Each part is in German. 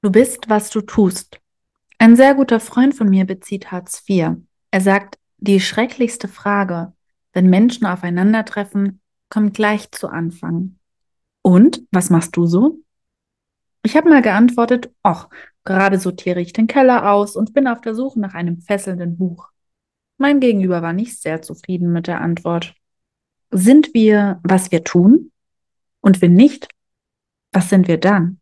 Du bist, was du tust. Ein sehr guter Freund von mir bezieht Hartz IV. Er sagt, die schrecklichste Frage, wenn Menschen aufeinandertreffen, kommt gleich zu Anfang. Und, was machst du so? Ich habe mal geantwortet, ach, gerade sortiere ich den Keller aus und bin auf der Suche nach einem fesselnden Buch. Mein Gegenüber war nicht sehr zufrieden mit der Antwort. Sind wir, was wir tun? Und wenn nicht, was sind wir dann?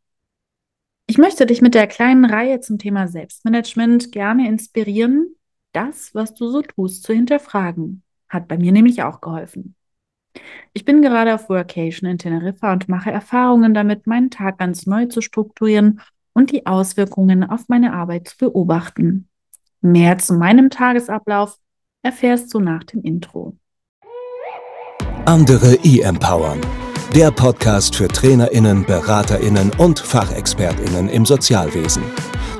Ich möchte dich mit der kleinen Reihe zum Thema Selbstmanagement gerne inspirieren, das, was du so tust, zu hinterfragen. Hat bei mir nämlich auch geholfen. Ich bin gerade auf Workation in Teneriffa und mache Erfahrungen damit, meinen Tag ganz neu zu strukturieren und die Auswirkungen auf meine Arbeit zu beobachten. Mehr zu meinem Tagesablauf erfährst du nach dem Intro. Andere E-Empowern der Podcast für Trainerinnen, Beraterinnen und Fachexpertinnen im Sozialwesen.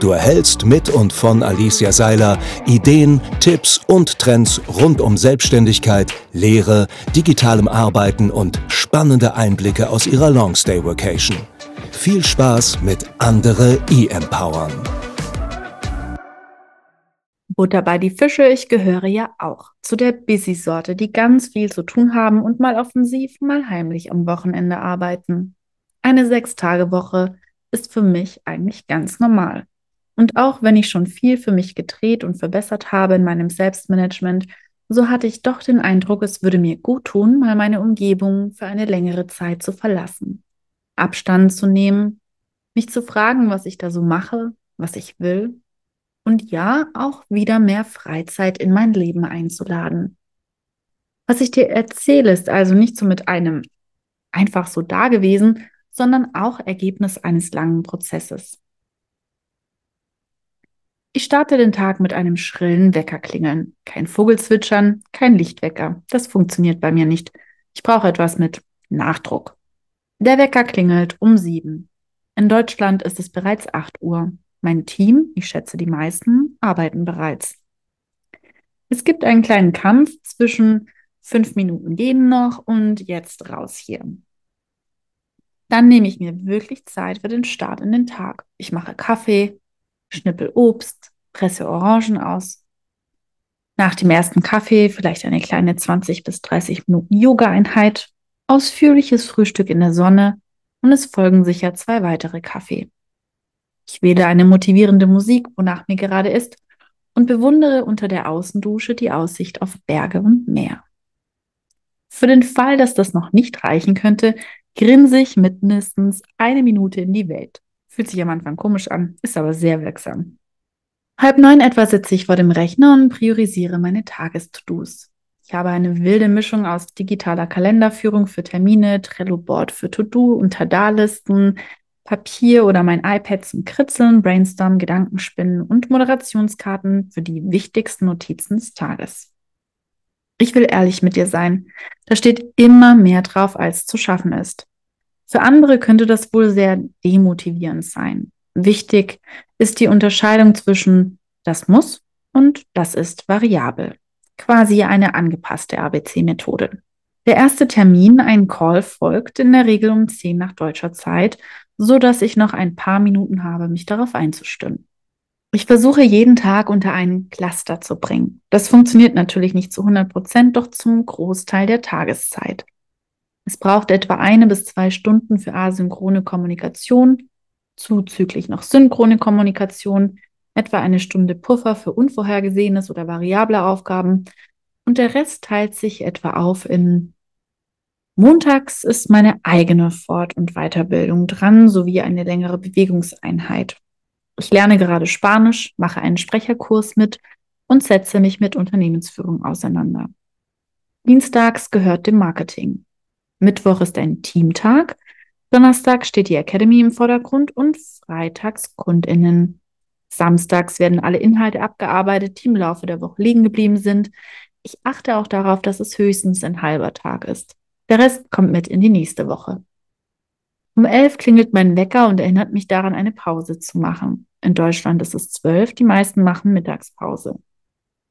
Du erhältst mit und von Alicia Seiler Ideen, Tipps und Trends rund um Selbstständigkeit, Lehre, digitalem Arbeiten und spannende Einblicke aus ihrer Longstay Vacation. Viel Spaß mit andere E-Empowern. Butter bei die Fische, ich gehöre ja auch zu der Busy-Sorte, die ganz viel zu tun haben und mal offensiv, mal heimlich am Wochenende arbeiten. Eine Sechs-Tage-Woche ist für mich eigentlich ganz normal. Und auch wenn ich schon viel für mich gedreht und verbessert habe in meinem Selbstmanagement, so hatte ich doch den Eindruck, es würde mir gut tun, mal meine Umgebung für eine längere Zeit zu verlassen. Abstand zu nehmen, mich zu fragen, was ich da so mache, was ich will und ja, auch wieder mehr Freizeit in mein Leben einzuladen. Was ich dir erzähle, ist also nicht so mit einem einfach so da gewesen, sondern auch Ergebnis eines langen Prozesses. Ich starte den Tag mit einem schrillen Weckerklingeln. Kein Vogelzwitschern, kein Lichtwecker. Das funktioniert bei mir nicht. Ich brauche etwas mit Nachdruck. Der Wecker klingelt um sieben. In Deutschland ist es bereits acht Uhr. Mein Team, ich schätze die meisten, arbeiten bereits. Es gibt einen kleinen Kampf zwischen fünf Minuten gehen noch und jetzt raus hier. Dann nehme ich mir wirklich Zeit für den Start in den Tag. Ich mache Kaffee, schnippel Obst, presse Orangen aus. Nach dem ersten Kaffee vielleicht eine kleine 20 bis 30 Minuten Yoga-Einheit, ausführliches Frühstück in der Sonne und es folgen sicher zwei weitere Kaffee. Ich wähle eine motivierende Musik, wonach mir gerade ist, und bewundere unter der Außendusche die Aussicht auf Berge und Meer. Für den Fall, dass das noch nicht reichen könnte, grinse ich mindestens eine Minute in die Welt. Fühlt sich am Anfang komisch an, ist aber sehr wirksam. Halb neun etwa sitze ich vor dem Rechner und priorisiere meine Tages-To-Dos. Ich habe eine wilde Mischung aus digitaler Kalenderführung für Termine, Trello-Board für To-Do und Tadalisten, Papier oder mein iPad zum Kritzeln, Brainstorm, Gedankenspinnen und Moderationskarten für die wichtigsten Notizen des Tages. Ich will ehrlich mit dir sein. Da steht immer mehr drauf, als zu schaffen ist. Für andere könnte das wohl sehr demotivierend sein. Wichtig ist die Unterscheidung zwischen das muss und das ist variabel. Quasi eine angepasste ABC-Methode. Der erste Termin, ein Call, folgt in der Regel um 10 nach deutscher Zeit so dass ich noch ein paar Minuten habe, mich darauf einzustimmen. Ich versuche jeden Tag unter einen Cluster zu bringen. Das funktioniert natürlich nicht zu 100 Prozent, doch zum Großteil der Tageszeit. Es braucht etwa eine bis zwei Stunden für asynchrone Kommunikation, zuzüglich noch synchrone Kommunikation, etwa eine Stunde Puffer für unvorhergesehenes oder variable Aufgaben und der Rest teilt sich etwa auf in Montags ist meine eigene Fort- und Weiterbildung dran, sowie eine längere Bewegungseinheit. Ich lerne gerade Spanisch, mache einen Sprecherkurs mit und setze mich mit Unternehmensführung auseinander. Dienstags gehört dem Marketing. Mittwoch ist ein Teamtag. Donnerstag steht die Academy im Vordergrund und freitags KundInnen. Samstags werden alle Inhalte abgearbeitet, die im Laufe der Woche liegen geblieben sind. Ich achte auch darauf, dass es höchstens ein halber Tag ist. Der Rest kommt mit in die nächste Woche. Um elf klingelt mein Wecker und erinnert mich daran, eine Pause zu machen. In Deutschland ist es zwölf, die meisten machen Mittagspause.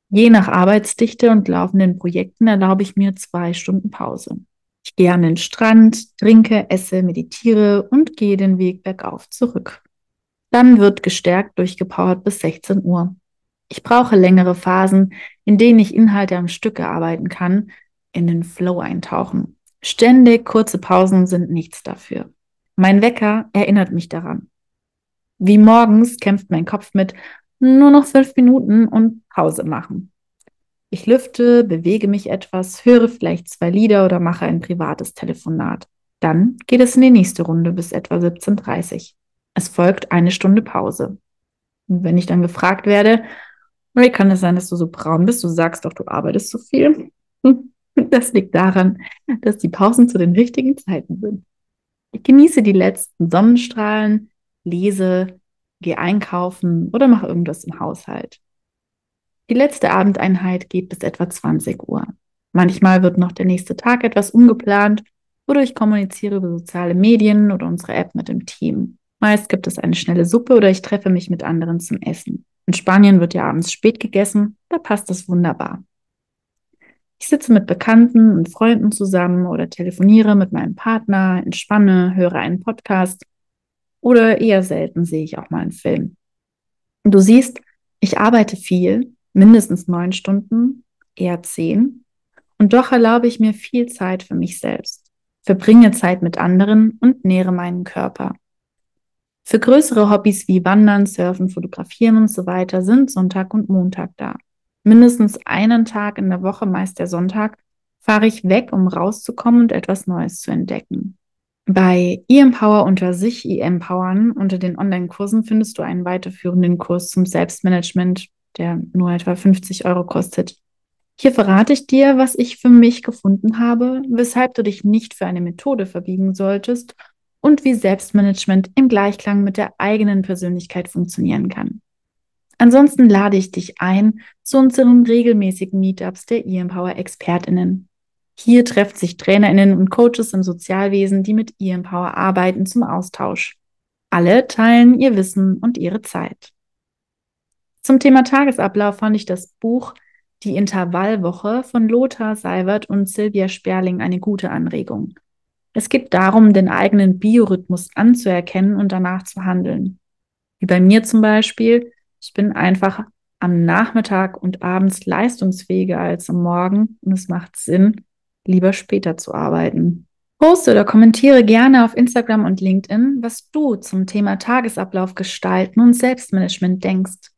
Je nach Arbeitsdichte und laufenden Projekten erlaube ich mir zwei Stunden Pause. Ich gehe an den Strand, trinke, esse, meditiere und gehe den Weg bergauf zurück. Dann wird gestärkt durchgepowert bis 16 Uhr. Ich brauche längere Phasen, in denen ich Inhalte am Stück erarbeiten kann, in den Flow eintauchen. Ständig kurze Pausen sind nichts dafür. Mein Wecker erinnert mich daran. Wie morgens kämpft mein Kopf mit nur noch fünf Minuten und Pause machen. Ich lüfte, bewege mich etwas, höre vielleicht zwei Lieder oder mache ein privates Telefonat. Dann geht es in die nächste Runde bis etwa 17.30 Uhr. Es folgt eine Stunde Pause. Und wenn ich dann gefragt werde, wie kann es sein, dass du so braun bist? Du sagst doch, du arbeitest so viel. Das liegt daran, dass die Pausen zu den richtigen Zeiten sind. Ich genieße die letzten Sonnenstrahlen, lese, gehe einkaufen oder mache irgendwas im Haushalt. Die letzte Abendeinheit geht bis etwa 20 Uhr. Manchmal wird noch der nächste Tag etwas umgeplant oder ich kommuniziere über soziale Medien oder unsere App mit dem Team. Meist gibt es eine schnelle Suppe oder ich treffe mich mit anderen zum Essen. In Spanien wird ja abends spät gegessen, da passt das wunderbar. Ich sitze mit Bekannten und Freunden zusammen oder telefoniere mit meinem Partner, entspanne, höre einen Podcast oder eher selten sehe ich auch mal einen Film. Du siehst, ich arbeite viel, mindestens neun Stunden, eher zehn. Und doch erlaube ich mir viel Zeit für mich selbst, verbringe Zeit mit anderen und nähere meinen Körper. Für größere Hobbys wie Wandern, Surfen, Fotografieren und so weiter sind Sonntag und Montag da. Mindestens einen Tag in der Woche, meist der Sonntag, fahre ich weg, um rauszukommen und etwas Neues zu entdecken. Bei eEmpower unter sich, eEmpowern, unter den Online-Kursen findest du einen weiterführenden Kurs zum Selbstmanagement der nur etwa 50 Euro kostet. Hier verrate ich dir, was ich für mich gefunden habe, weshalb du dich nicht für eine Methode verbiegen solltest und wie Selbstmanagement im Gleichklang mit der eigenen Persönlichkeit funktionieren kann. Ansonsten lade ich dich ein zu unseren regelmäßigen Meetups der eEmpower Expertinnen. Hier treffen sich Trainerinnen und Coaches im Sozialwesen, die mit eEmpower arbeiten, zum Austausch. Alle teilen ihr Wissen und ihre Zeit. Zum Thema Tagesablauf fand ich das Buch Die Intervallwoche von Lothar Seiwert und Silvia Sperling eine gute Anregung. Es geht darum, den eigenen Biorhythmus anzuerkennen und danach zu handeln. Wie bei mir zum Beispiel, ich bin einfach am Nachmittag und abends leistungsfähiger als am Morgen und es macht Sinn, lieber später zu arbeiten. Poste oder kommentiere gerne auf Instagram und LinkedIn, was du zum Thema Tagesablauf gestalten und Selbstmanagement denkst.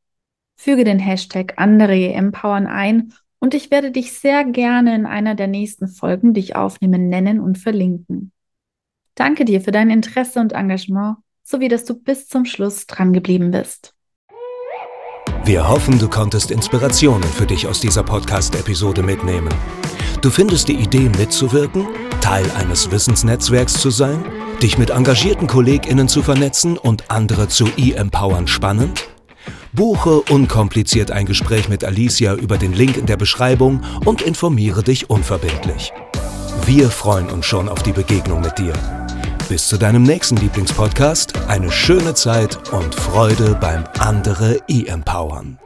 Füge den Hashtag andere empowern ein und ich werde dich sehr gerne in einer der nächsten Folgen, die ich aufnehme, nennen und verlinken. Danke dir für dein Interesse und Engagement, sowie dass du bis zum Schluss dran geblieben bist. Wir hoffen, du konntest Inspirationen für dich aus dieser Podcast-Episode mitnehmen. Du findest die Idee mitzuwirken, Teil eines Wissensnetzwerks zu sein, dich mit engagierten KollegInnen zu vernetzen und andere zu e-empowern spannend? Buche unkompliziert ein Gespräch mit Alicia über den Link in der Beschreibung und informiere dich unverbindlich. Wir freuen uns schon auf die Begegnung mit dir. Bis zu deinem nächsten Lieblingspodcast, eine schöne Zeit und Freude beim andere e-empowern.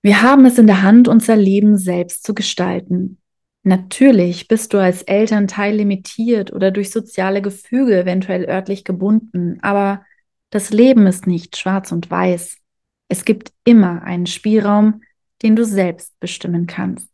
Wir haben es in der Hand, unser Leben selbst zu gestalten. Natürlich bist du als Elternteil limitiert oder durch soziale Gefüge eventuell örtlich gebunden, aber das Leben ist nicht schwarz und weiß. Es gibt immer einen Spielraum, den du selbst bestimmen kannst.